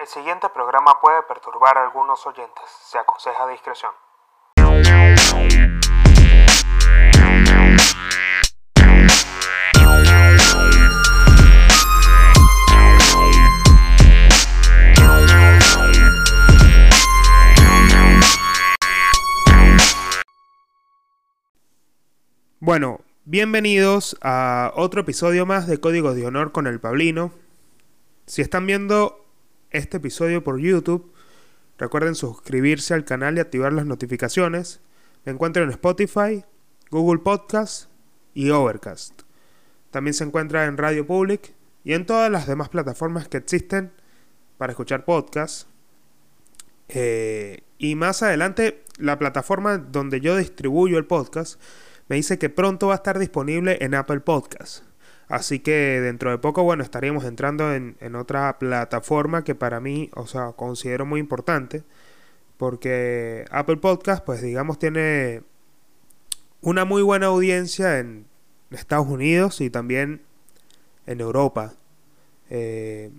El siguiente programa puede perturbar a algunos oyentes. Se aconseja discreción. Bueno, bienvenidos a otro episodio más de Códigos de Honor con el Pablino. Si están viendo este episodio por YouTube, recuerden suscribirse al canal y activar las notificaciones. Me encuentro en Spotify, Google Podcast y Overcast. También se encuentra en Radio Public y en todas las demás plataformas que existen para escuchar podcasts. Eh, y más adelante, la plataforma donde yo distribuyo el podcast me dice que pronto va a estar disponible en Apple Podcasts. Así que dentro de poco, bueno, estaríamos entrando en, otra plataforma que para mí, o sea, considero muy importante. Porque Apple Podcast, pues digamos, tiene una muy buena audiencia en Estados Unidos y también en Europa. Eh,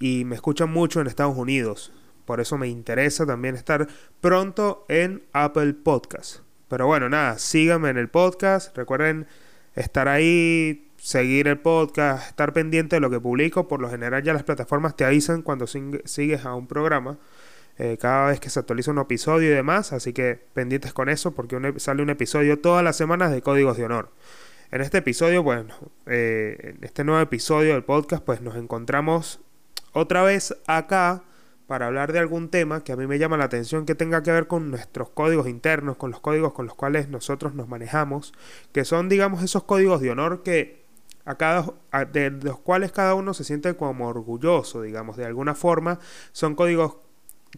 y me escuchan mucho en Estados Unidos. Por eso me interesa también estar pronto en Apple Podcast. Pero bueno, nada, síganme en el podcast. Recuerden estar ahí, seguir el podcast, estar pendiente de lo que publico. Por lo general ya las plataformas te avisan cuando sigues a un programa. Eh, cada vez que se actualiza un episodio y demás. Así que pendientes con eso porque sale un episodio todas las semanas de Códigos de Honor. En este episodio, bueno, eh, en este nuevo episodio del podcast, pues nos encontramos otra vez acá para hablar de algún tema que a mí me llama la atención que tenga que ver con nuestros códigos internos, con los códigos con los cuales nosotros nos manejamos, que son, digamos, esos códigos de honor que a cada, de los cuales cada uno se siente como orgulloso, digamos, de alguna forma, son códigos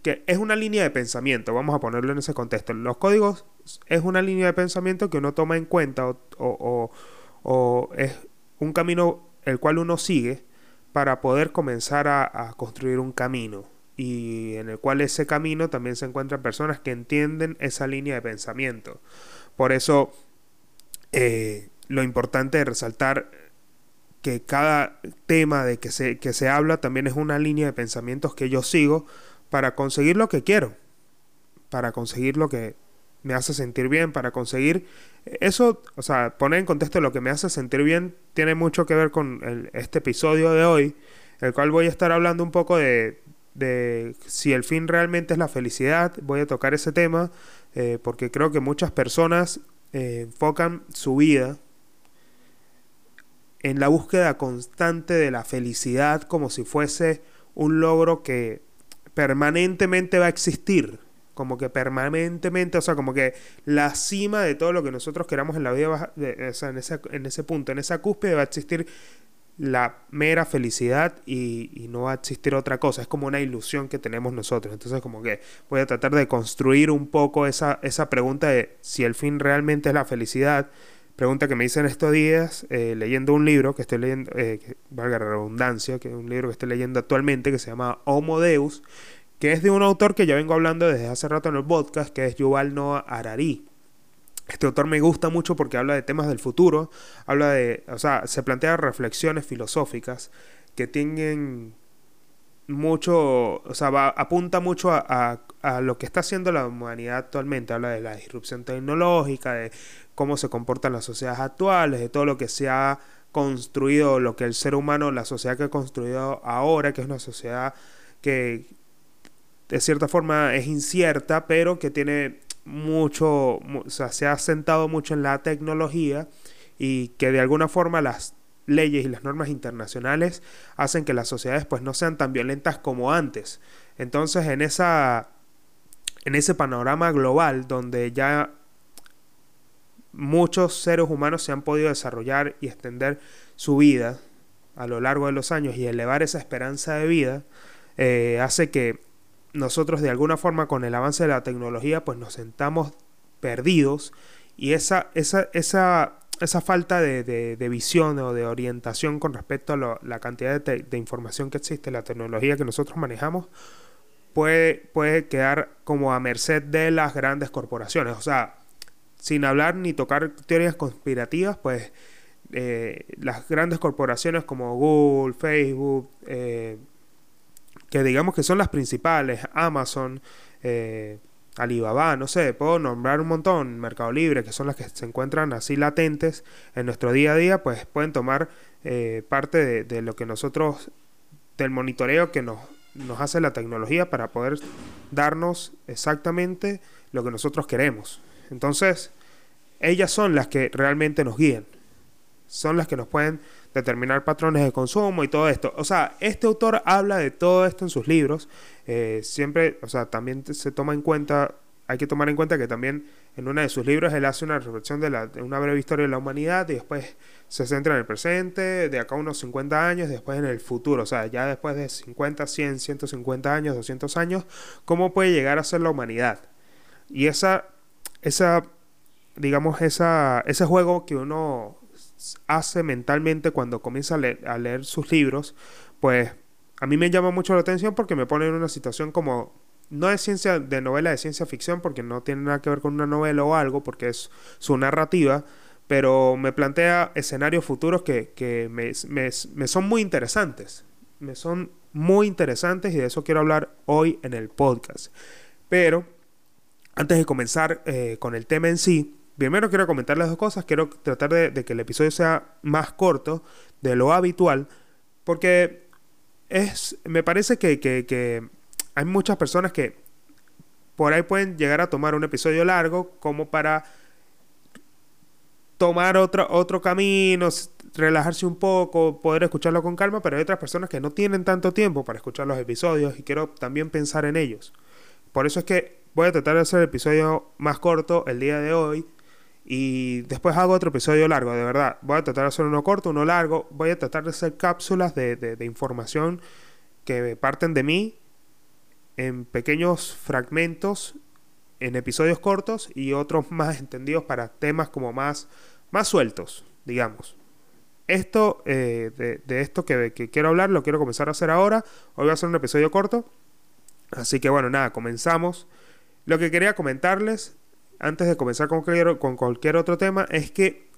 que es una línea de pensamiento, vamos a ponerlo en ese contexto. Los códigos es una línea de pensamiento que uno toma en cuenta o, o, es un camino el cual uno sigue para poder comenzar a construir un camino y en el cual ese camino también se encuentran personas que entienden esa línea de pensamiento. Por eso eh, lo importante es resaltar que cada tema de que se, que se habla también es una línea de pensamientos que yo sigo para conseguir lo que quiero, para conseguir lo que me hace sentir bien, para conseguir eso, o sea, poner en contexto lo que me hace sentir bien tiene mucho que ver con este episodio de hoy, el cual voy a estar hablando un poco de, de si el fin realmente es la felicidad. Voy a tocar ese tema eh, porque creo que muchas personas eh, enfocan su vida en la búsqueda constante de la felicidad como si fuese un logro que permanentemente va a existir. Como que permanentemente, o sea, como que la cima de todo lo que nosotros queramos en la vida, o sea, en, ese, en ese punto, en esa cúspide va a existir la mera felicidad y, no va a existir otra cosa. Es como una ilusión que tenemos nosotros. Entonces como que voy a tratar de construir un poco esa, esa pregunta de si el fin realmente es la felicidad. Pregunta que me hice estos días eh, leyendo un libro que estoy leyendo, eh, valga la redundancia, que es un libro que estoy leyendo actualmente que se llama Homo Deus, que es de un autor que ya vengo hablando desde hace rato en el podcast, que es Yuval Noah Harari. Este autor me gusta mucho porque habla de temas del futuro, habla de, o sea, se plantea reflexiones filosóficas que tienen mucho, o sea, apunta mucho a, a, lo que está haciendo la humanidad actualmente, habla de la disrupción tecnológica, de cómo se comportan las sociedades actuales, de todo lo que se ha construido, lo que el ser humano, la sociedad que ha construido ahora, que es una sociedad que de cierta forma es incierta, pero que tiene mucho, se ha sentado mucho en la tecnología y que de alguna forma las leyes y las normas internacionales hacen que las sociedades pues no sean tan violentas como antes. Entonces en esa en ese panorama global donde ya muchos seres humanos se han podido desarrollar y extender su vida a lo largo de los años y elevar esa esperanza de vida, eh, hace que nosotros de alguna forma con el avance de la tecnología pues nos sentamos perdidos y esa, esa, esa, esa falta de, visión o de orientación con respecto a la cantidad de, información que existe, la tecnología que nosotros manejamos, puede, puede quedar como a merced de las grandes corporaciones. O sea, sin hablar ni tocar teorías conspirativas, pues eh, las grandes corporaciones como Google, Facebook, eh, que digamos que son las principales, Amazon, eh, Alibaba, no sé, puedo nombrar un montón, Mercado Libre, que son las que se encuentran así latentes en nuestro día a día, pues pueden tomar eh, parte de, de, lo que nosotros, del monitoreo que nos, nos hace la tecnología para poder darnos exactamente lo que nosotros queremos. Entonces, ellas son las que realmente nos guían, son las que nos pueden determinar patrones de consumo y todo esto. O sea, este autor habla de todo esto en sus libros. Eh, siempre, o sea, también se toma en cuenta, hay que tomar en cuenta que también en uno de sus libros él hace una reflexión de, la, de una breve historia de la humanidad y después se centra en el presente, de acá unos 50 años, después en el futuro. O sea, ya después de 50, 100, 150 años, 200 años, ¿cómo puede llegar a ser la humanidad? Y esa, esa digamos, esa, ese juego que uno hace mentalmente cuando comienza a leer, sus libros, pues a mí me llama mucho la atención porque me pone en una situación como no es ciencia de novela de ciencia ficción porque no tiene nada que ver con una novela o algo porque es su narrativa pero me plantea escenarios futuros que, que me, me, son muy interesantes. Me son muy interesantes y de eso quiero hablar hoy en el podcast. Pero antes de comenzar eh, con el tema en sí Primero quiero comentarles dos cosas. Quiero tratar de, que el episodio sea más corto de lo habitual. Porque es. Me parece que, que, hay muchas personas que por ahí pueden llegar a tomar un episodio largo como para tomar otro, otro camino, relajarse un poco, poder escucharlo con calma, pero hay otras personas que no tienen tanto tiempo para escuchar los episodios y quiero también pensar en ellos. Por eso es que voy a tratar de hacer el episodio más corto el día de hoy y después hago otro episodio largo, de verdad. Voy a tratar de hacer uno corto, uno largo. Voy a tratar de hacer cápsulas de, de, información que parten de mí en pequeños fragmentos, en episodios cortos y otros más entendidos para temas como más, más sueltos, digamos. Esto, eh, de, esto que, que quiero hablar, lo quiero comenzar a hacer ahora. Hoy voy a hacer un episodio corto. Así que bueno, nada, comenzamos. Lo que quería comentarles antes de comenzar con cualquier, otro tema, es que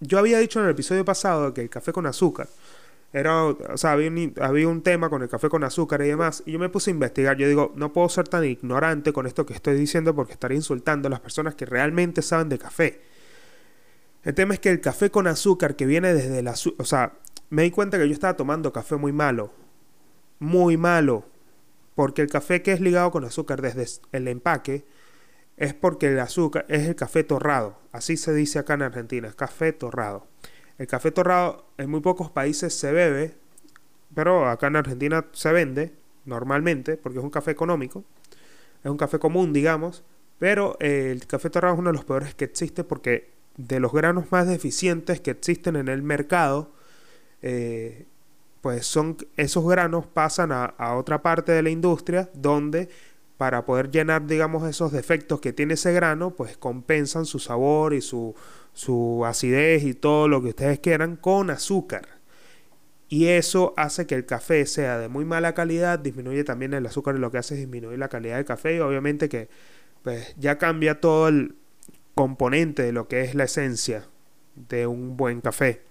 yo había dicho en el episodio pasado que el café con azúcar era, o sea, había un, había un, tema con el café con azúcar y demás, y yo me puse a investigar. Yo digo, no puedo ser tan ignorante con esto que estoy diciendo porque estaré insultando a las personas que realmente saben de café. El tema es que el café con azúcar que viene desde la... O sea, me di cuenta que yo estaba tomando café muy malo. Muy malo. Porque el café que es ligado con azúcar desde el empaque es porque el azúcar es el café torrado. Así se dice acá en Argentina, es café torrado. El café torrado en muy pocos países se bebe, pero acá en Argentina se vende normalmente porque es un café económico. Es un café común, digamos. Pero eh, el café torrado es uno de los peores que existe porque de los granos más deficientes que existen en el mercado, eh, pues son esos granos pasan a, a otra parte de la industria donde para poder llenar, digamos, esos defectos que tiene ese grano, pues compensan su sabor y su, su acidez y todo lo que ustedes quieran con azúcar. Y eso hace que el café sea de muy mala calidad, disminuye también el azúcar lo que hace es disminuir la calidad del café y obviamente que pues ya cambia todo el componente de lo que es la esencia de un buen café.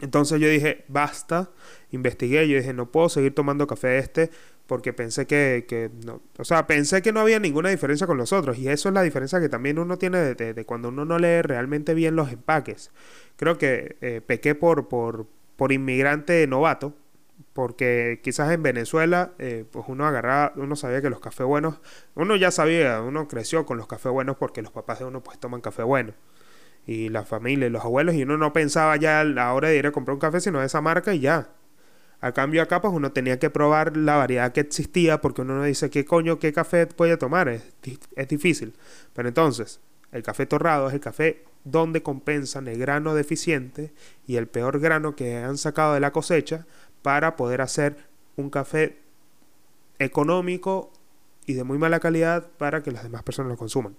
Entonces yo dije, basta, investigué, yo dije, no puedo seguir tomando café este porque pensé que, que, no, o sea, pensé que no había ninguna diferencia con los otros y eso es la diferencia que también uno tiene de, de, cuando uno no lee realmente bien los empaques. Creo que eh, pequé por, por, por inmigrante novato, porque quizás en Venezuela eh, pues uno agarraba, uno sabía que los cafés buenos, uno ya sabía, uno creció con los cafés buenos porque los papás de uno pues toman café bueno y la familia y los abuelos y uno no pensaba ya a la hora de ir a comprar un café sino de esa marca y ya a cambio acá pues uno tenía que probar la variedad que existía porque uno no dice qué coño, qué café puede tomar, es, es difícil. Pero entonces, el café torrado es el café donde compensan el grano deficiente y el peor grano que han sacado de la cosecha para poder hacer un café económico y de muy mala calidad para que las demás personas lo consuman.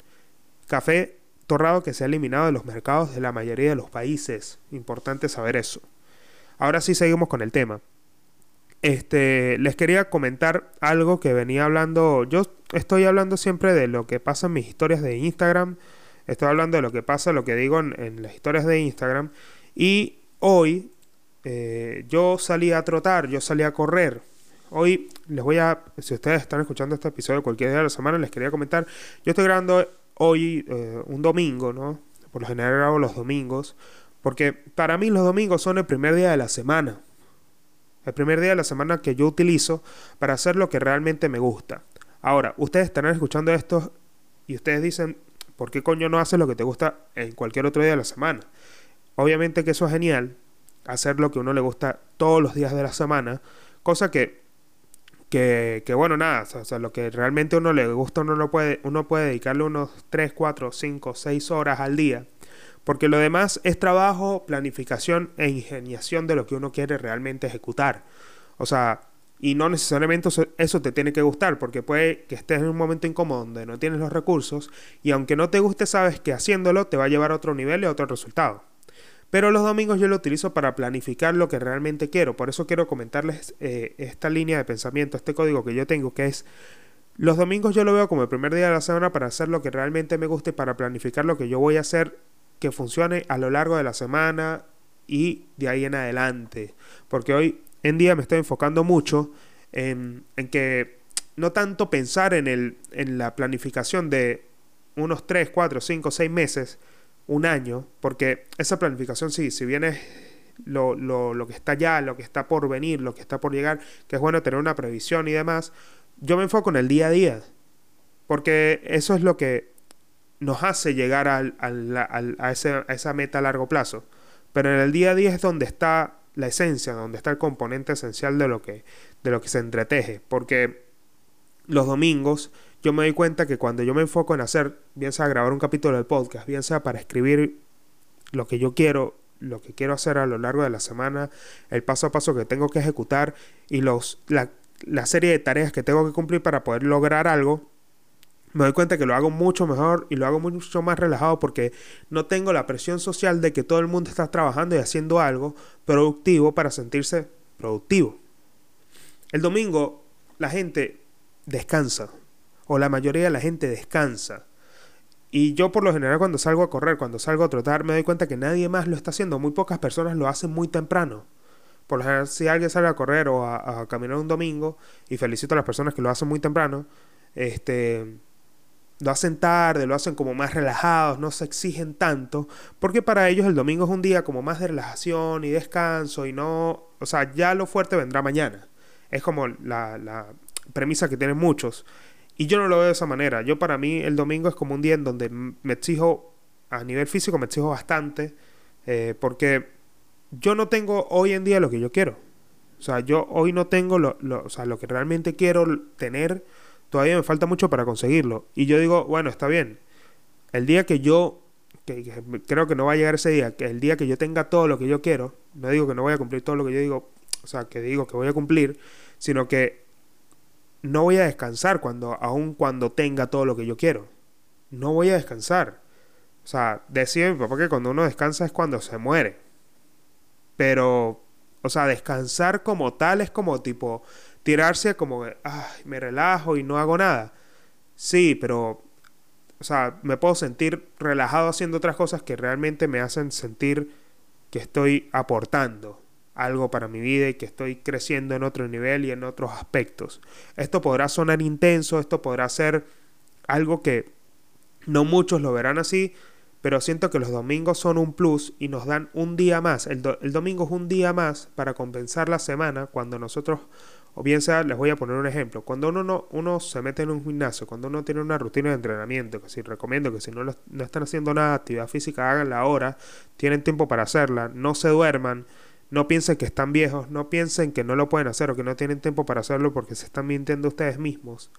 Café torrado que se ha eliminado de los mercados de la mayoría de los países. Importante saber eso. Ahora sí seguimos con el tema. Este, les quería comentar algo que venía hablando. Yo estoy hablando siempre de lo que pasa en mis historias de Instagram. Estoy hablando de lo que pasa, lo que digo en, las historias de Instagram. Y hoy eh, yo salí a trotar, yo salí a correr. Hoy les voy a, si ustedes están escuchando este episodio cualquier día de la semana, les quería comentar, yo estoy grabando hoy eh, un domingo, ¿no? Por lo general grabo los domingos, porque para mí los domingos son el primer día de la semana. El primer día de la semana que yo utilizo para hacer lo que realmente me gusta. Ahora, ustedes estarán escuchando esto y ustedes dicen, ¿por qué coño no haces lo que te gusta en cualquier otro día de la semana? Obviamente que eso es genial, hacer lo que uno le gusta todos los días de la semana, cosa que, que, que bueno, nada, o sea, lo que realmente uno le gusta, uno, lo puede, uno puede dedicarle unos 3, 4, 5, 6 horas al día, porque lo demás es trabajo, planificación e ingeniación de lo que uno quiere realmente ejecutar. O sea, y no necesariamente eso te tiene que gustar, porque puede que estés en un momento incómodo donde no tienes los recursos y aunque no te guste, sabes que haciéndolo te va a llevar a otro nivel y a otro resultado. Pero los domingos yo lo utilizo para planificar lo que realmente quiero. Por eso quiero comentarles eh, esta línea de pensamiento, este código que yo tengo, que es los domingos yo lo veo como el primer día de la semana para hacer lo que realmente me guste, para planificar lo que yo voy a hacer que funcione a lo largo de la semana y de ahí en adelante. Porque hoy en día me estoy enfocando mucho en, en que no tanto pensar en, el, en la planificación de unos 3, 4, 5, 6 meses, un año, porque esa planificación sí, si bien es lo, lo, lo, que está ya, lo que está por venir, lo que está por llegar, que es bueno tener una previsión y demás, yo me enfoco en el día a día, porque eso es lo que nos hace llegar al, al, a, ese, a esa meta a largo plazo. Pero en el día a día es donde está la esencia, donde está el componente esencial de lo que, de lo que se entreteje, porque los domingos yo me doy cuenta que cuando yo me enfoco en hacer, bien sea grabar un capítulo del podcast, bien sea para escribir lo que yo quiero, lo que quiero hacer a lo largo de la semana, el paso a paso que tengo que ejecutar y los, la, la serie de tareas que tengo que cumplir para poder lograr algo, me doy cuenta que lo hago mucho mejor y lo hago mucho más relajado porque no tengo la presión social de que todo el mundo está trabajando y haciendo algo productivo para sentirse productivo. El domingo la gente descansa o la mayoría de la gente descansa. Y yo por lo general cuando salgo a correr, cuando salgo a trotar, me doy cuenta que nadie más lo está haciendo. Muy pocas personas lo hacen muy temprano. Por lo general, si alguien sale a correr o a, caminar un domingo, y felicito a las personas que lo hacen muy temprano, este, lo hacen tarde, lo hacen como más relajados, no se exigen tanto, porque para ellos el domingo es un día como más de relajación y descanso y no, o sea, ya lo fuerte vendrá mañana. Es como la, la premisa que tienen muchos. Y yo no lo veo de esa manera. Yo para mí el domingo es como un día en donde me exijo, a nivel físico me exijo bastante, eh, porque yo no tengo hoy en día lo que yo quiero. O sea, yo hoy no tengo lo, o sea, lo que realmente quiero tener, todavía me falta mucho para conseguirlo. Y yo digo, bueno, está bien. El día que yo, que creo que no va a llegar ese día, que el día que yo tenga todo lo que yo quiero, no digo que no voy a cumplir todo lo que yo digo, o sea, que digo que voy a cumplir, sino que no voy a descansar cuando, aun cuando tenga todo lo que yo quiero. No voy a descansar. O sea, decía mi papá que cuando uno descansa es cuando se muere. Pero, o sea, descansar como tal es como tipo tirarse como, ay, me relajo y no hago nada. Sí, pero, o sea, me puedo sentir relajado haciendo otras cosas que realmente me hacen sentir que estoy aportando algo para mi vida y que estoy creciendo en otro nivel y en otros aspectos. Esto podrá sonar intenso, esto podrá ser algo que no muchos lo verán así, pero siento que los domingos son un plus y nos dan un día más. El, el, domingo es un día más para compensar la semana cuando nosotros, o bien sea, les voy a poner un ejemplo, cuando uno, no, uno se mete en un gimnasio, cuando uno tiene una rutina de entrenamiento, que si recomiendo que si no, no están haciendo nada actividad física, haganla ahora, tienen tiempo para hacerla, no se duerman, no piensen que están viejos, no piensen que no lo pueden hacer o que no tienen tiempo para hacerlo porque se están mintiendo ustedes mismos.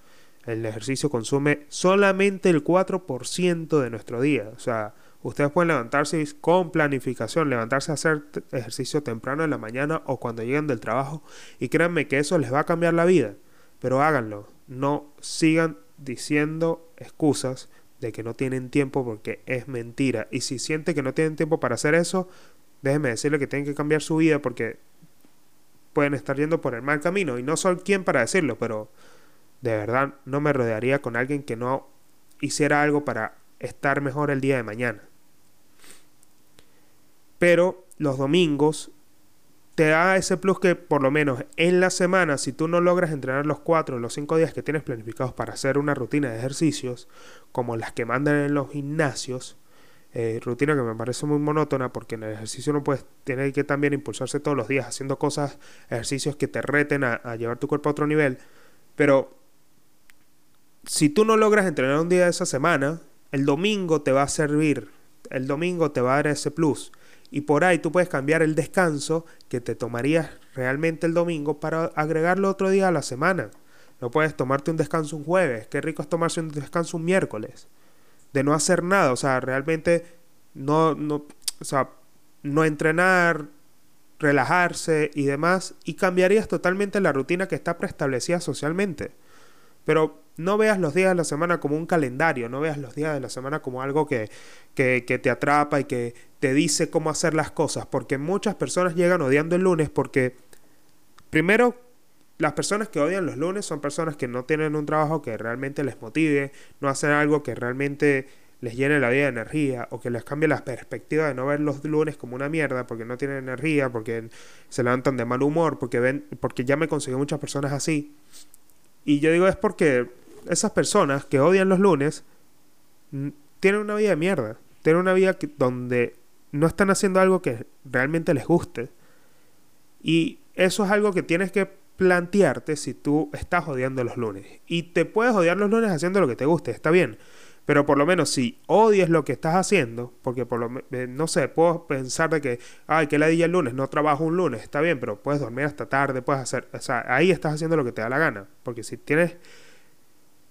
El ejercicio consume solamente el 4% de nuestro día. O sea, ustedes pueden levantarse con planificación, levantarse a hacer ejercicio temprano en la mañana o cuando lleguen del trabajo y créanme que eso les va a cambiar la vida. Pero háganlo, no sigan diciendo excusas de que no tienen tiempo porque es mentira. Y si sienten que no tienen tiempo para hacer eso, déjenme decirle que tienen que cambiar su vida porque pueden estar yendo por el mal camino. Y no soy quien para decirlo, pero de verdad no me rodearía con alguien que no hiciera algo para estar mejor el día de mañana. Pero los domingos te da ese plus que por lo menos en la semana, si tú no logras entrenar los cuatro o los cinco días que tienes planificados para hacer una rutina de ejercicios, como las que mandan en los gimnasios, eh, rutina que me parece muy monótona porque en el ejercicio no puedes, tiene que también impulsarse todos los días haciendo cosas, ejercicios que te reten a, a llevar tu cuerpo a otro nivel, pero si tú no logras entrenar un día de esa semana, el domingo te va a servir, el domingo te va a dar ese plus y por ahí tú puedes cambiar el descanso que te tomarías realmente el domingo para agregarlo otro día a la semana. No puedes tomarte un descanso un jueves. Qué rico es tomarse un descanso un miércoles. De no hacer nada. O sea, realmente no, no, o sea, no entrenar, relajarse y demás. Y cambiarías totalmente la rutina que está preestablecida socialmente. Pero no veas los días de la semana como un calendario, no veas los días de la semana como algo que, que, que, te atrapa y que te dice cómo hacer las cosas, porque muchas personas llegan odiando el lunes porque, primero, las personas que odian los lunes son personas que no tienen un trabajo que realmente les motive, no hacen algo que realmente les llene la vida de energía o que les cambie la perspectiva de no ver los lunes como una mierda porque no tienen energía, porque se levantan de mal humor, porque ven, porque ya me conseguí muchas personas así. Y yo digo es porque esas personas que odian los lunes tienen una vida de mierda, tienen una vida donde no están haciendo algo que realmente les guste. Y eso es algo que tienes que plantearte si tú estás odiando los lunes. Y te puedes odiar los lunes haciendo lo que te guste, está bien. Pero por lo menos si odies lo que estás haciendo, porque por lo eh, no sé, puedo pensar de que, ay, que ladilla el lunes, no trabajo un lunes, está bien, pero puedes dormir hasta tarde, puedes hacer, o sea, ahí estás haciendo lo que te da la gana. Porque si tienes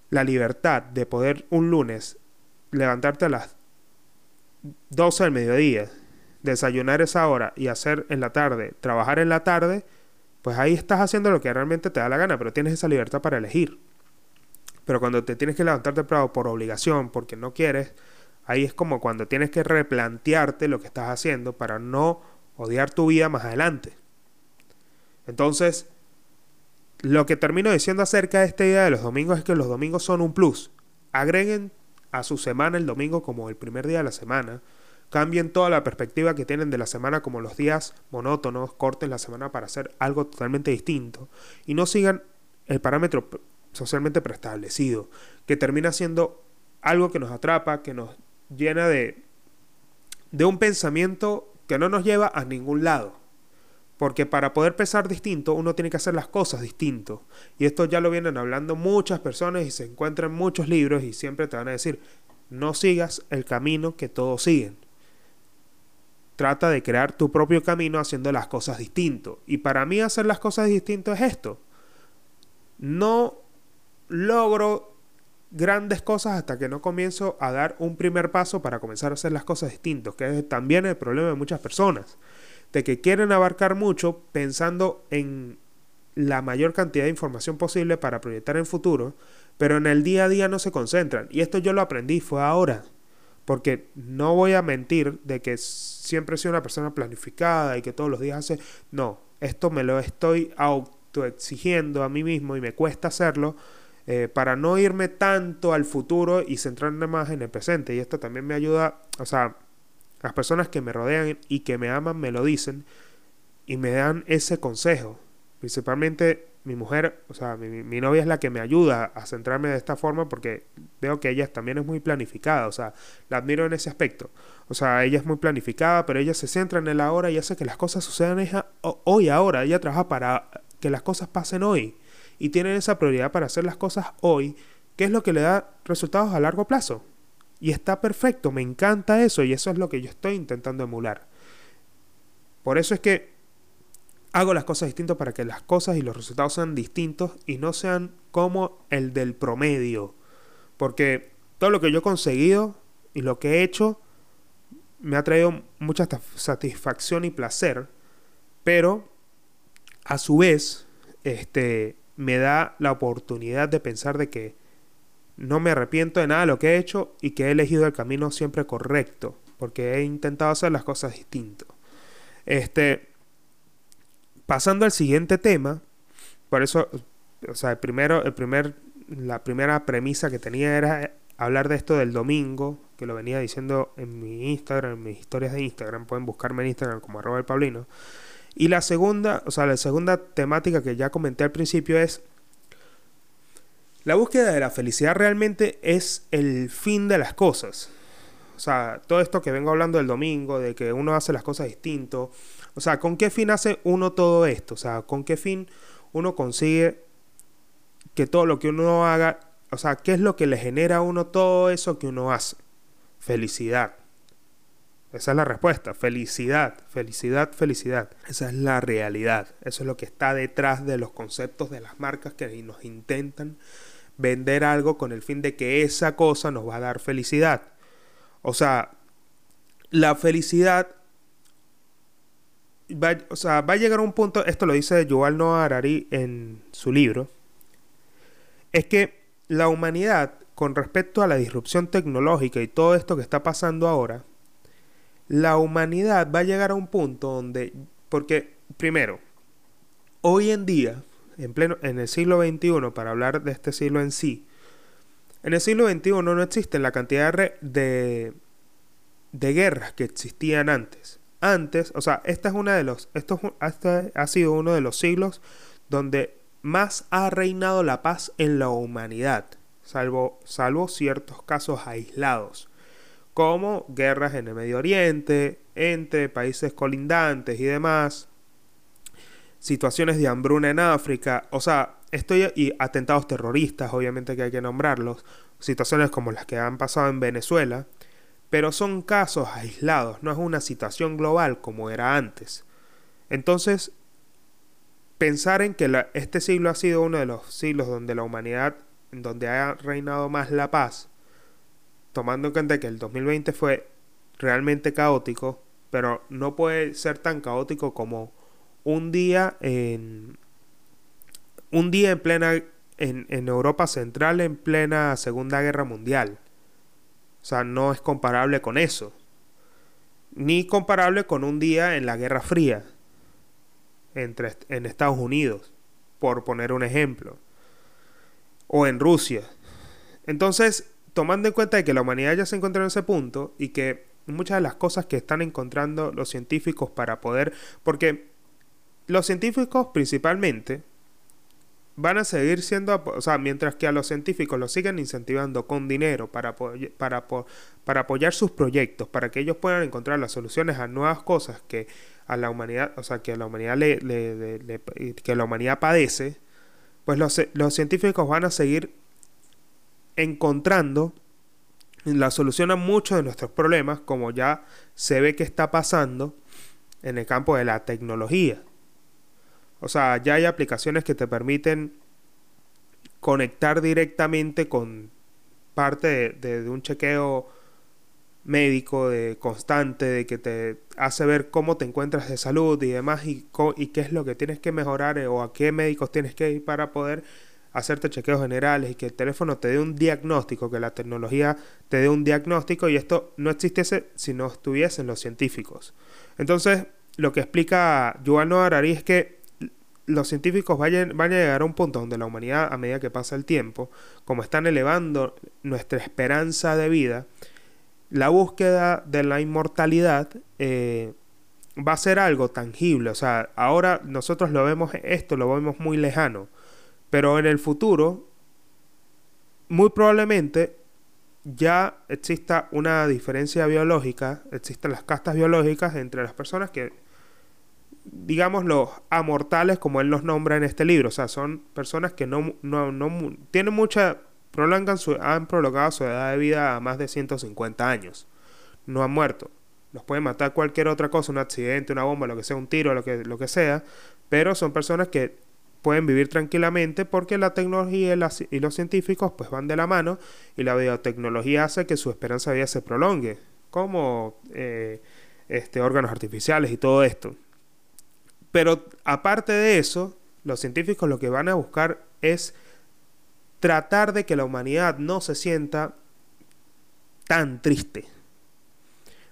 la libertad de poder un lunes levantarte a las 12 del mediodía, desayunar esa hora y hacer en la tarde, trabajar en la tarde, pues ahí estás haciendo lo que realmente te da la gana, pero tienes esa libertad para elegir. Pero cuando te tienes que levantar temprano por obligación, porque no quieres, ahí es como cuando tienes que replantearte lo que estás haciendo para no odiar tu vida más adelante. Entonces, lo que termino diciendo acerca de esta idea de los domingos es que los domingos son un plus. Agreguen a su semana el domingo como el primer día de la semana. Cambien toda la perspectiva que tienen de la semana como los días monótonos, corten la semana para hacer algo totalmente distinto. Y no sigan el parámetro socialmente preestablecido, que termina siendo algo que nos atrapa, que nos llena de, de un pensamiento que no nos lleva a ningún lado. Porque para poder pensar distinto, uno tiene que hacer las cosas distinto. Y esto ya lo vienen hablando muchas personas y se encuentran en muchos libros y siempre te van a decir, no sigas el camino que todos siguen. Trata de crear tu propio camino haciendo las cosas distinto. Y para mí hacer las cosas distinto es esto. No logro grandes cosas hasta que no comienzo a dar un primer paso para comenzar a hacer las cosas distintos, que es también el problema de muchas personas de que quieren abarcar mucho pensando en la mayor cantidad de información posible para proyectar en futuro, pero en el día a día no se concentran. Y esto yo lo aprendí, fue ahora. Porque no voy a mentir de que siempre he sido una persona planificada y que todos los días hace... No, esto me lo estoy autoexigiendo a mí mismo y me cuesta hacerlo eh, para no irme tanto al futuro y centrarme más en el presente. Y esto también me ayuda, o sea, las personas que me rodean y que me aman me lo dicen y me dan ese consejo. Principalmente mi mujer, o sea, mi, novia es la que me ayuda a centrarme de esta forma porque veo que ella también es muy planificada, o sea, la admiro en ese aspecto. O sea, ella es muy planificada, pero ella se centra en el ahora y hace que las cosas sucedan hoy, ahora. Ella trabaja para que las cosas pasen hoy y tiene esa prioridad para hacer las cosas hoy, que es lo que le da resultados a largo plazo. Y está perfecto, me encanta eso y eso es lo que yo estoy intentando emular. Por eso es que hago las cosas distintas para que las cosas y los resultados sean distintos y no sean como el del promedio. Porque todo lo que yo he conseguido y lo que he hecho me ha traído mucha satisfacción y placer, pero a su vez este, me da la oportunidad de pensar de que no me arrepiento de nada de lo que he hecho y que he elegido el camino siempre correcto, porque he intentado hacer las cosas distinto. Este, pasando al siguiente tema, por eso, o sea, el primero, el primer, la primera premisa que tenía era hablar de esto del domingo, que lo venía diciendo en mi Instagram, en mis historias de Instagram, pueden buscarme en Instagram como arroba. Y la segunda, o sea, la segunda temática que ya comenté al principio es la búsqueda de la felicidad realmente es el fin de las cosas. O sea, todo esto que vengo hablando del domingo, de que uno hace las cosas distinto. O sea, ¿con qué fin hace uno todo esto? O sea, ¿con qué fin uno consigue que todo lo que uno haga, o sea, ¿qué es lo que le genera a uno todo eso que uno hace? Felicidad. Esa es la respuesta. Felicidad, felicidad, felicidad. Esa es la realidad. Eso es lo que está detrás de los conceptos de las marcas que nos intentan vender algo con el fin de que esa cosa nos va a dar felicidad. O sea, la felicidad va, o sea, va a llegar a un punto, esto lo dice Yuval Noah Harari en su libro, es que la humanidad, con respecto a la disrupción tecnológica y todo esto que está pasando ahora, la humanidad va a llegar a un punto donde, porque primero, hoy en día, en, pleno, en el siglo XXI, para hablar de este siglo en sí, en el siglo XXI no existen la cantidad de, de guerras que existían antes. Antes, o sea, esta es una de los, esto, este ha sido uno de los siglos donde más ha reinado la paz en la humanidad, salvo, salvo ciertos casos aislados como guerras en el Medio Oriente, entre países colindantes y demás, situaciones de hambruna en África, o sea, estoy y atentados terroristas, obviamente que hay que nombrarlos, situaciones como las que han pasado en Venezuela, pero son casos aislados, no es una situación global como era antes. Entonces, pensar en que este siglo ha sido uno de los siglos donde la humanidad, donde ha reinado más la paz, tomando en cuenta que el 2020 fue realmente caótico, pero no puede ser tan caótico como un día en un día en plena en, en, Europa Central en plena Segunda Guerra Mundial. O sea, no es comparable con eso. Ni comparable con un día en la Guerra Fría entre, en Estados Unidos, por poner un ejemplo. O en Rusia. Entonces, tomando en cuenta de que la humanidad ya se encuentra en ese punto y que muchas de las cosas que están encontrando los científicos para poder, porque los científicos principalmente van a seguir siendo, o sea, mientras que a los científicos los siguen incentivando con dinero para, para, para apoyar sus proyectos, para que ellos puedan encontrar las soluciones a nuevas cosas que a la humanidad, o sea, que a la humanidad le, que la humanidad padece, pues los, los científicos van a seguir encontrando la solución a muchos de nuestros problemas, como ya se ve que está pasando en el campo de la tecnología. O sea, ya hay aplicaciones que te permiten conectar directamente con parte de, un chequeo médico de constante, de que te hace ver cómo te encuentras de salud y demás, y, y qué es lo que tienes que mejorar eh, o a qué médicos tienes que ir para poder hacerte chequeos generales y que el teléfono te dé un diagnóstico, que la tecnología te dé un diagnóstico y esto no existiese si no estuviesen los científicos. Entonces, lo que explica Yuval Noah Harari es que los científicos van a llegar a un punto donde la humanidad, a medida que pasa el tiempo, como están elevando nuestra esperanza de vida, la búsqueda de la inmortalidad eh, va a ser algo tangible. O sea, ahora nosotros lo vemos, esto lo vemos muy lejano pero en el futuro, muy probablemente ya exista una diferencia biológica, existen las castas biológicas entre las personas que, digamos, los amortales, como él los nombra en este libro, o sea, son personas que no, no, no tienen mucha, prolongan su, han prolongado su edad de vida a más de 150 años, no han muerto. Los puede matar cualquier otra cosa, un accidente, una bomba, lo que sea, un tiro, lo que, lo que sea, pero son personas que pueden vivir tranquilamente porque la tecnología y, los científicos pues van de la mano y la biotecnología hace que su esperanza de vida se prolongue, como eh, este, órganos artificiales y todo esto. Pero aparte de eso, los científicos lo que van a buscar es tratar de que la humanidad no se sienta tan triste.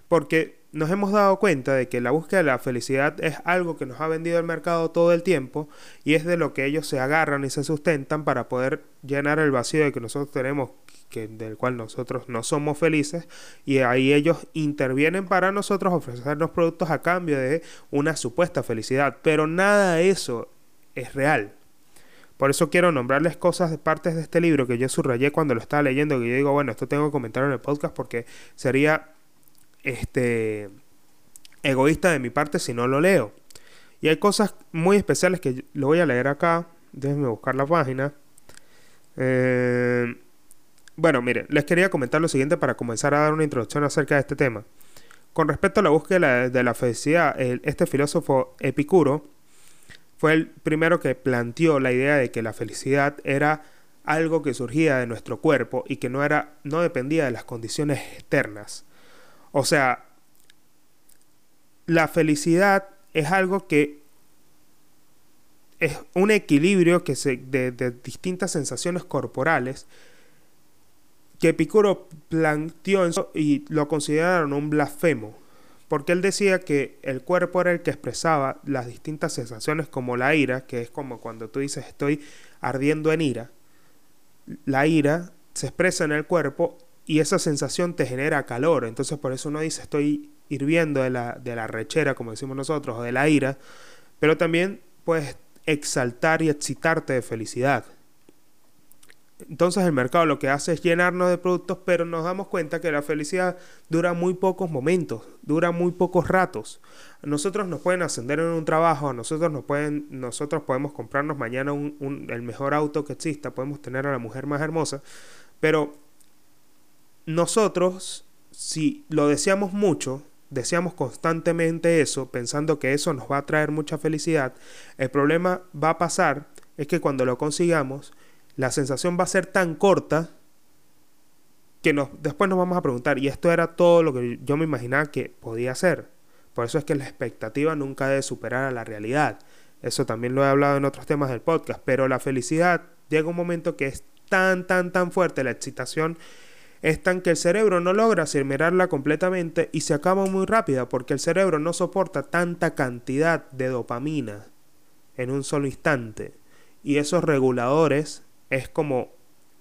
Porque nos hemos dado cuenta de que la búsqueda de la felicidad es algo que nos ha vendido el mercado todo el tiempo y es de lo que ellos se agarran y se sustentan para poder llenar el vacío de que nosotros tenemos que, del cual nosotros no somos felices y ahí ellos intervienen para nosotros ofrecernos productos a cambio de una supuesta felicidad pero nada de eso es real por eso quiero nombrarles cosas de partes de este libro que yo subrayé cuando lo estaba leyendo, que yo digo, bueno, esto tengo que comentar en el podcast porque sería este egoísta de mi parte si no lo leo. Y hay cosas muy especiales que lo voy a leer acá. Déjenme buscar la página. Eh, bueno, miren, les quería comentar lo siguiente para comenzar a dar una introducción acerca de este tema. Con respecto a la búsqueda de la felicidad, este filósofo Epicuro fue el primero que planteó la idea de que la felicidad era algo que surgía de nuestro cuerpo y que no era no dependía de las condiciones externas. O sea, la felicidad es algo que es un equilibrio que se, de, de distintas sensaciones corporales que Epicuro planteó y lo consideraron un blasfemo porque él decía que el cuerpo era el que expresaba las distintas sensaciones como la ira, que es como cuando tú dices estoy ardiendo en ira. La ira se expresa en el cuerpo y esa sensación te genera calor, entonces por eso uno dice estoy hirviendo de la, de la rechera, como decimos nosotros, o de la ira, pero también puedes exaltar y excitarte de felicidad. Entonces el mercado lo que hace es llenarnos de productos, pero nos damos cuenta que la felicidad dura muy pocos momentos, dura muy pocos ratos. Nosotros nos pueden ascender en un trabajo, nosotros nos pueden, nosotros podemos comprarnos mañana un, el mejor auto que exista, podemos tener a la mujer más hermosa, pero nosotros, si lo deseamos mucho, deseamos constantemente eso, pensando que eso nos va a traer mucha felicidad, el problema va a pasar es que cuando lo consigamos, la sensación va a ser tan corta que nos, después nos vamos a preguntar, y esto era todo lo que yo me imaginaba que podía ser. Por eso es que la expectativa nunca debe superar a la realidad. Eso también lo he hablado en otros temas del podcast, pero la felicidad llega un momento que es tan, tan, tan fuerte, la excitación es tan que el cerebro no logra asimilarla completamente y se acaba muy rápida porque el cerebro no soporta tanta cantidad de dopamina en un solo instante. Y esos reguladores es como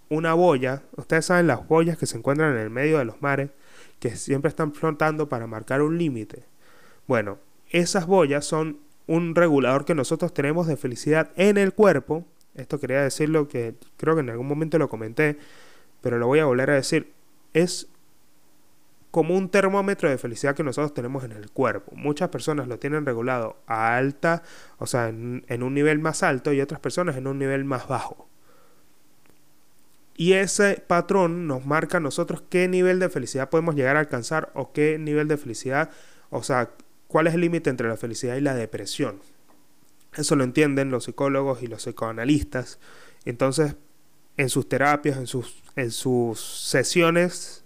una boya. Ustedes saben las boyas que se encuentran en el medio de los mares, que siempre están flotando para marcar un límite. Bueno, esas boyas son un regulador que nosotros tenemos de felicidad en el cuerpo. Esto quería decirlo que creo que en algún momento lo comenté, pero lo voy a volver a decir. Es como un termómetro de felicidad que nosotros tenemos en el cuerpo. Muchas personas lo tienen regulado a alta, o sea, en, en un nivel más alto y otras personas en un nivel más bajo. Y ese patrón nos marca a nosotros qué nivel de felicidad podemos llegar a alcanzar o qué nivel de felicidad, o sea, cuál es el límite entre la felicidad y la depresión. Eso lo entienden los psicólogos y los psicoanalistas. Entonces, en sus terapias, en sus, en sus sesiones,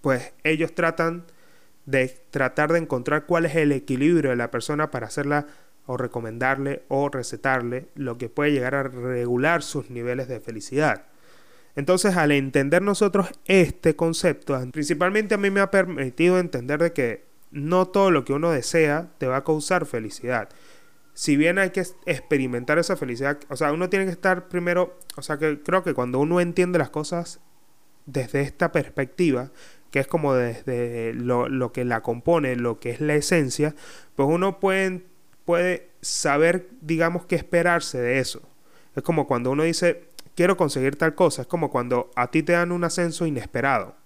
pues ellos tratan de tratar de encontrar cuál es el equilibrio de la persona para hacerla o recomendarle o recetarle lo que puede llegar a regular sus niveles de felicidad. Entonces, al entender nosotros este concepto, principalmente a mí me ha permitido entender de que no todo lo que uno desea te va a causar felicidad. Si bien hay que experimentar esa felicidad, o sea, uno tiene que estar primero, o sea, que creo que cuando uno entiende las cosas desde esta perspectiva, que es como desde lo, lo que la compone, lo que es la esencia, pues uno puede, puede saber, digamos, qué esperarse de eso. Es como cuando uno dice, quiero conseguir tal cosa. Es como cuando a ti te dan un ascenso inesperado.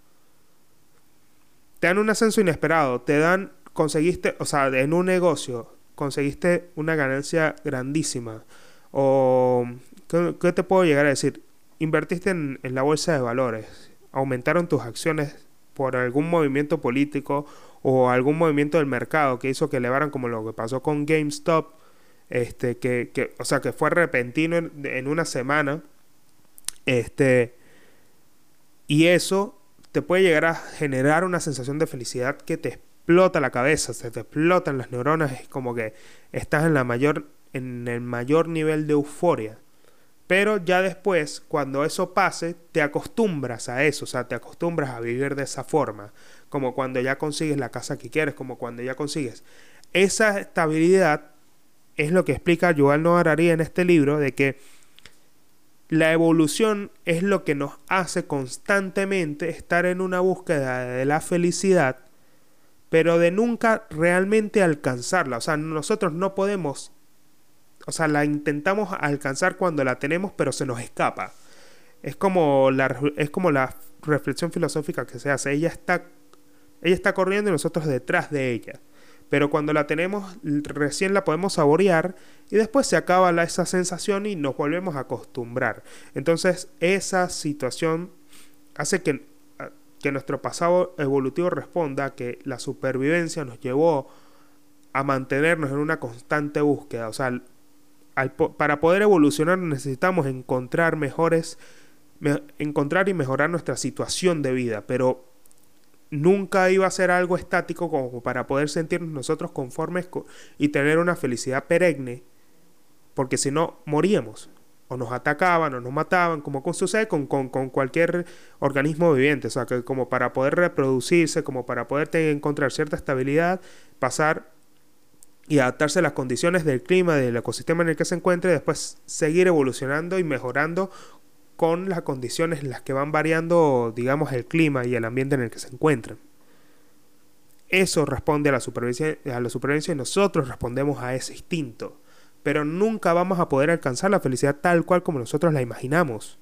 Te dan un ascenso inesperado, te dan, conseguiste, o sea, en un negocio, conseguiste una ganancia grandísima. O, ¿qué, te puedo llegar a decir? Invertiste en, la bolsa de valores, aumentaron tus acciones por algún movimiento político o algún movimiento del mercado que hizo que elevaran como lo que pasó con GameStop, este, que, que o sea, que fue repentino en una semana este, y eso te puede llegar a generar una sensación de felicidad que te explota la cabeza, se te explotan las neuronas, es como que estás en la mayor en el mayor nivel de euforia. Pero ya después, cuando eso pase, te acostumbras a eso, o sea, te acostumbras a vivir de esa forma, como cuando ya consigues la casa que quieres, como cuando ya consigues. Esa estabilidad es lo que explica Yuval Noah Harari en este libro, de que la evolución es lo que nos hace constantemente estar en una búsqueda de la felicidad, pero de nunca realmente alcanzarla. O sea, nosotros no podemos, o sea, la intentamos alcanzar cuando la tenemos, pero se nos escapa. Es como la, es como la reflexión filosófica que se hace. Ella está, ella está corriendo y nosotros detrás de ella pero cuando la tenemos recién la podemos saborear y después se acaba la, esa sensación y nos volvemos a acostumbrar. Entonces esa situación hace que, que nuestro pasado evolutivo responda que la supervivencia nos llevó a mantenernos en una constante búsqueda. O sea, para poder evolucionar necesitamos encontrar mejores, encontrar y mejorar nuestra situación de vida, pero nunca iba a ser algo estático como para poder sentirnos nosotros conformes y tener una felicidad perenne, porque si no, moríamos. O nos atacaban o nos mataban, como sucede con, con, con, cualquier organismo viviente. O sea, que como para poder reproducirse, como para poder encontrar cierta estabilidad, pasar y adaptarse a las condiciones del clima, del ecosistema en el que se encuentre, y después seguir evolucionando y mejorando con las condiciones en las que van variando, digamos, el clima y el ambiente en el que se encuentran. Eso responde a la supervivencia, a la y nosotros respondemos a ese instinto. Pero nunca vamos a poder alcanzar la felicidad tal cual como nosotros la imaginamos.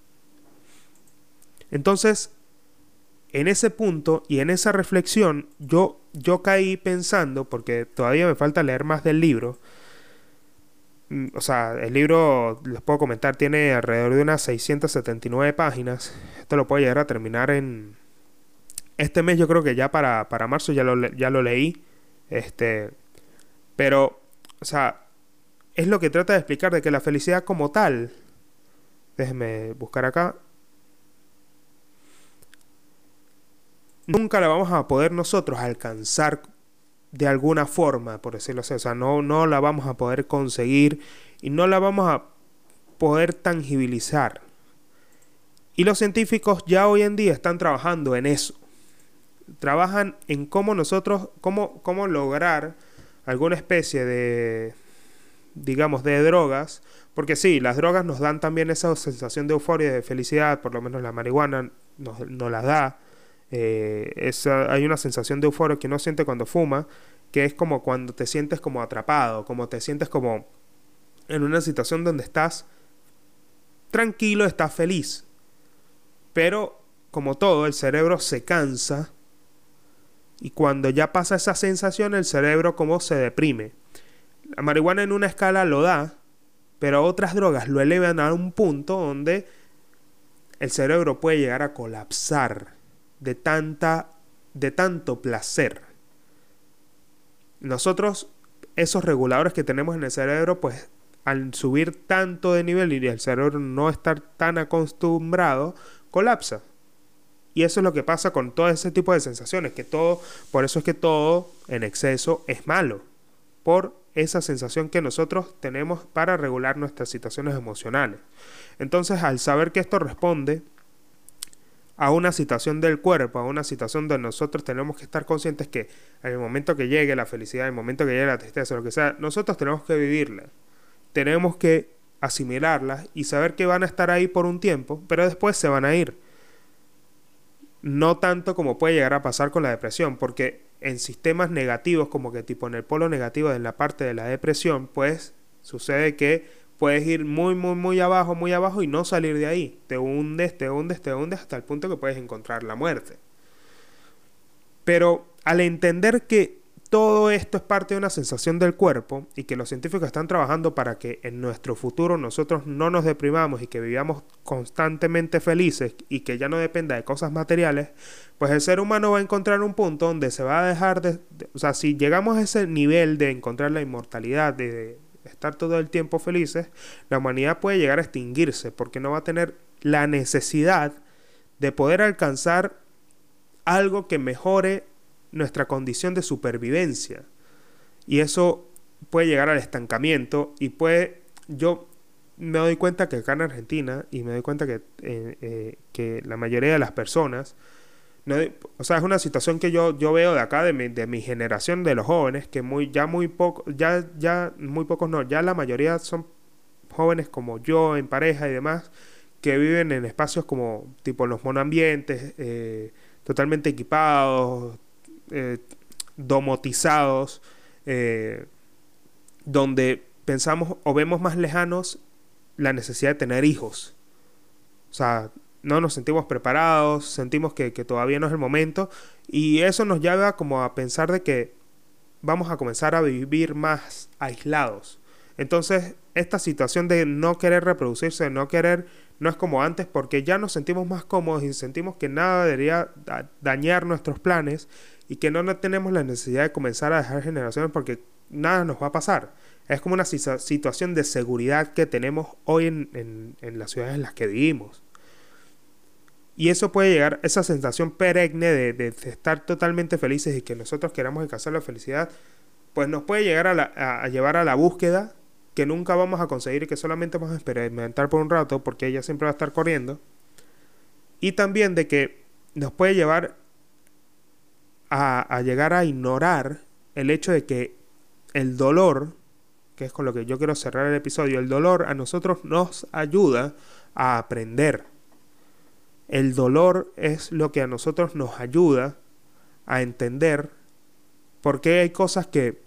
Entonces, en ese punto y en esa reflexión, yo, yo caí pensando, porque todavía me falta leer más del libro, o sea, el libro, les puedo comentar, tiene alrededor de unas 679 páginas. Esto lo puedo llegar a terminar en... Este mes yo creo que ya para, para marzo ya lo, ya lo leí. Este, pero, o sea, es lo que trata de explicar de que la felicidad como tal... Déjenme buscar acá. Nunca la vamos a poder nosotros alcanzar de alguna forma, por decirlo así. O sea, no, no la vamos a poder conseguir y no la vamos a poder tangibilizar. Y los científicos ya hoy en día están trabajando en eso. Trabajan en cómo nosotros, cómo, cómo lograr alguna especie de, digamos, de drogas. Porque sí, las drogas nos dan también esa sensación de euforia, de felicidad, por lo menos la marihuana nos, nos la da. Eh, hay una sensación de euforia que uno siente cuando fuma, que es como cuando te sientes como atrapado, como te sientes como en una situación donde estás tranquilo, estás feliz. Pero, como todo, el cerebro se cansa y cuando ya pasa esa sensación, el cerebro como se deprime. La marihuana en una escala lo da, pero otras drogas lo elevan a un punto donde el cerebro puede llegar a colapsar de, tanta, de tanto placer. Nosotros, esos reguladores que tenemos en el cerebro, pues al subir tanto de nivel y el cerebro no estar tan acostumbrado, colapsa. Y eso es lo que pasa con todo ese tipo de sensaciones, que todo, por eso es que todo en exceso es malo, por esa sensación que nosotros tenemos para regular nuestras situaciones emocionales. Entonces, al saber que esto responde a una situación del cuerpo, a una situación donde nosotros tenemos que estar conscientes que en el momento que llegue la felicidad, en el momento que llegue la tristeza, lo que sea, nosotros tenemos que vivirla. Tenemos que asimilarlas y saber que van a estar ahí por un tiempo, pero después se van a ir. No tanto como puede llegar a pasar con la depresión, porque en sistemas negativos, como que tipo en el polo negativo de la parte de la depresión, pues sucede que puedes ir muy, muy, muy abajo, muy abajo y no salir de ahí. Te hundes, te hundes, te hundes hasta el punto que puedes encontrar la muerte. Pero al entender que todo esto es parte de una sensación del cuerpo y que los científicos están trabajando para que en nuestro futuro nosotros no nos deprimamos y que vivamos constantemente felices y que ya no dependa de cosas materiales, pues el ser humano va a encontrar un punto donde se va a dejar de, o sea, si llegamos a ese nivel de encontrar la inmortalidad, de, estar todo el tiempo felices, la humanidad puede llegar a extinguirse porque no va a tener la necesidad de poder alcanzar algo que mejore nuestra condición de supervivencia. Y eso puede llegar al estancamiento y puede, yo me doy cuenta que acá en Argentina, y me doy cuenta que, eh, eh, que la mayoría de las personas, no, o sea, es una situación que yo, yo veo de acá, de mi, de mi generación, de los jóvenes, que muy, ya muy poco, ya, ya muy pocos no, ya la mayoría son jóvenes como yo, en pareja y demás, que viven en espacios como tipo los monoambientes, eh, totalmente equipados, eh, domotizados, eh, donde pensamos o vemos más lejanos la necesidad de tener hijos. O sea, no nos sentimos preparados, sentimos que, todavía no es el momento y eso nos lleva como a pensar de que vamos a comenzar a vivir más aislados. Entonces, esta situación de no querer reproducirse, no querer, no es como antes porque ya nos sentimos más cómodos y sentimos que nada debería dañar nuestros planes y que no tenemos la necesidad de comenzar a dejar generaciones porque nada nos va a pasar. Es como una situación de seguridad que tenemos hoy en, las ciudades en las que vivimos. Y eso puede llegar, esa sensación perenne de, estar totalmente felices y que nosotros queramos alcanzar la felicidad, pues nos puede llegar a, a, llevar a la búsqueda que nunca vamos a conseguir y que solamente vamos a experimentar por un rato porque ella siempre va a estar corriendo. Y también de que nos puede llevar a, a llegar a ignorar el hecho de que el dolor que es con lo que yo quiero cerrar el episodio, el dolor a nosotros nos ayuda a aprender. El dolor es lo que a nosotros nos ayuda a entender por qué hay cosas que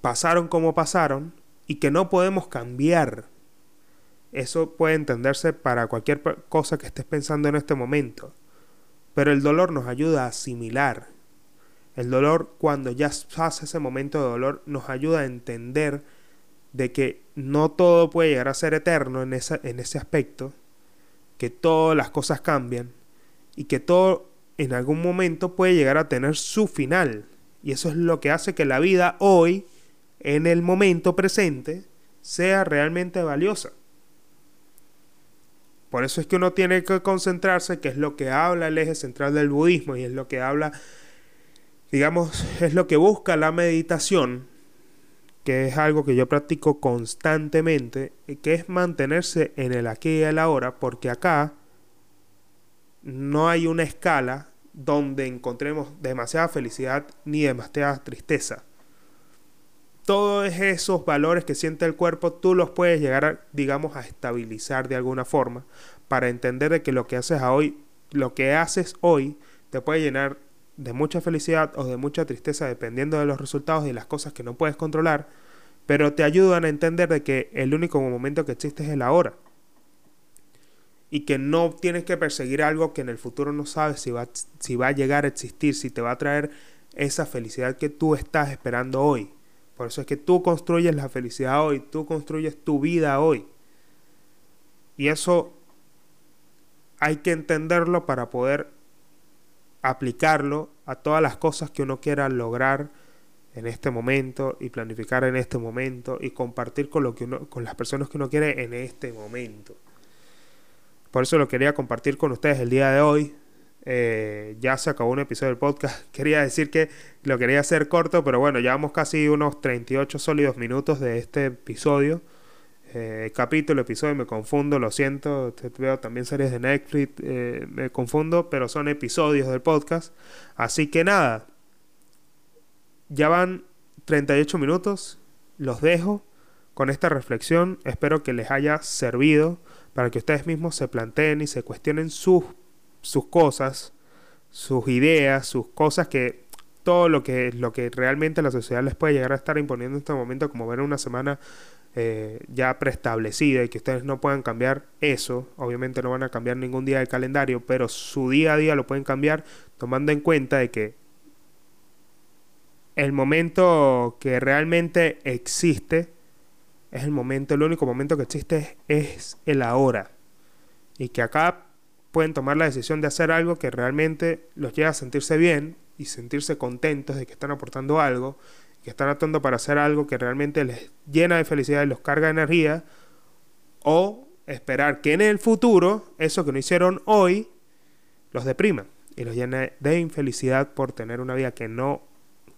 pasaron como pasaron y que no podemos cambiar. Eso puede entenderse para cualquier cosa que estés pensando en este momento. Pero el dolor nos ayuda a asimilar el dolor, cuando ya pasa ese momento de dolor, nos ayuda a entender de que no todo puede llegar a ser eterno en, esa, en ese aspecto, que todas las cosas cambian y que todo en algún momento puede llegar a tener su final. Y eso es lo que hace que la vida hoy, en el momento presente, sea realmente valiosa. Por eso es que uno tiene que concentrarse, que es lo que habla el eje central del budismo y es lo que habla digamos, es lo que busca la meditación, que es algo que yo practico constantemente, que es mantenerse en el aquí y el ahora, porque acá no hay una escala donde encontremos demasiada felicidad ni demasiada tristeza. Todos esos valores que siente el cuerpo, tú los puedes llegar, digamos, a estabilizar de alguna forma para entender de que lo que haces hoy, lo que haces hoy, te puede llenar de mucha felicidad o de mucha tristeza dependiendo de los resultados y las cosas que no puedes controlar, pero te ayudan a entender de que el único momento que existe es el ahora. Y que no tienes que perseguir algo que en el futuro no sabes si va, si va a llegar a existir, si te va a traer esa felicidad que tú estás esperando hoy. Por eso es que tú construyes la felicidad hoy, tú construyes tu vida hoy. Y eso hay que entenderlo para poder aplicarlo a todas las cosas que uno quiera lograr en este momento y planificar en este momento y compartir con lo que uno, con las personas que uno quiere en este momento. Por eso lo quería compartir con ustedes el día de hoy. Eh, ya se acabó un episodio del podcast. Quería decir que lo quería hacer corto, pero bueno, llevamos casi unos 38 sólidos minutos de este episodio eh, capítulo, episodio, me confundo, lo siento, veo también series de Netflix, eh, me confundo, pero son episodios del podcast. Así que nada, ya van 38 minutos, los dejo con esta reflexión, espero que les haya servido para que ustedes mismos se planteen y se cuestionen sus, sus cosas, sus ideas, sus cosas que todo lo que, lo que realmente la sociedad les puede llegar a estar imponiendo en este momento, como ver una semana eh, ya preestablecida y que ustedes no puedan cambiar eso. Obviamente no van a cambiar ningún día del calendario, pero su día a día lo pueden cambiar tomando en cuenta de que el momento que realmente existe es el momento, el único momento que existe es el ahora. Y que acá pueden tomar la decisión de hacer algo que realmente los lleva a sentirse bien y sentirse contentos de que están aportando algo están actuando para hacer algo que realmente les llena de felicidad y los carga de energía, o esperar que en el futuro eso que no hicieron hoy los deprima y los llene de infelicidad por tener una vida que no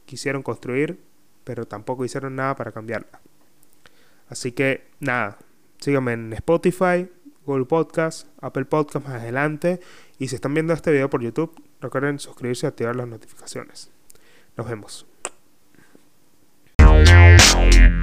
quisieron construir, pero tampoco hicieron nada para cambiarla. Así que nada, Síganme en Spotify, Google Podcast, Apple Podcast más adelante. Y si están viendo este video por YouTube, recuerden suscribirse y activar las notificaciones. Nos vemos. Música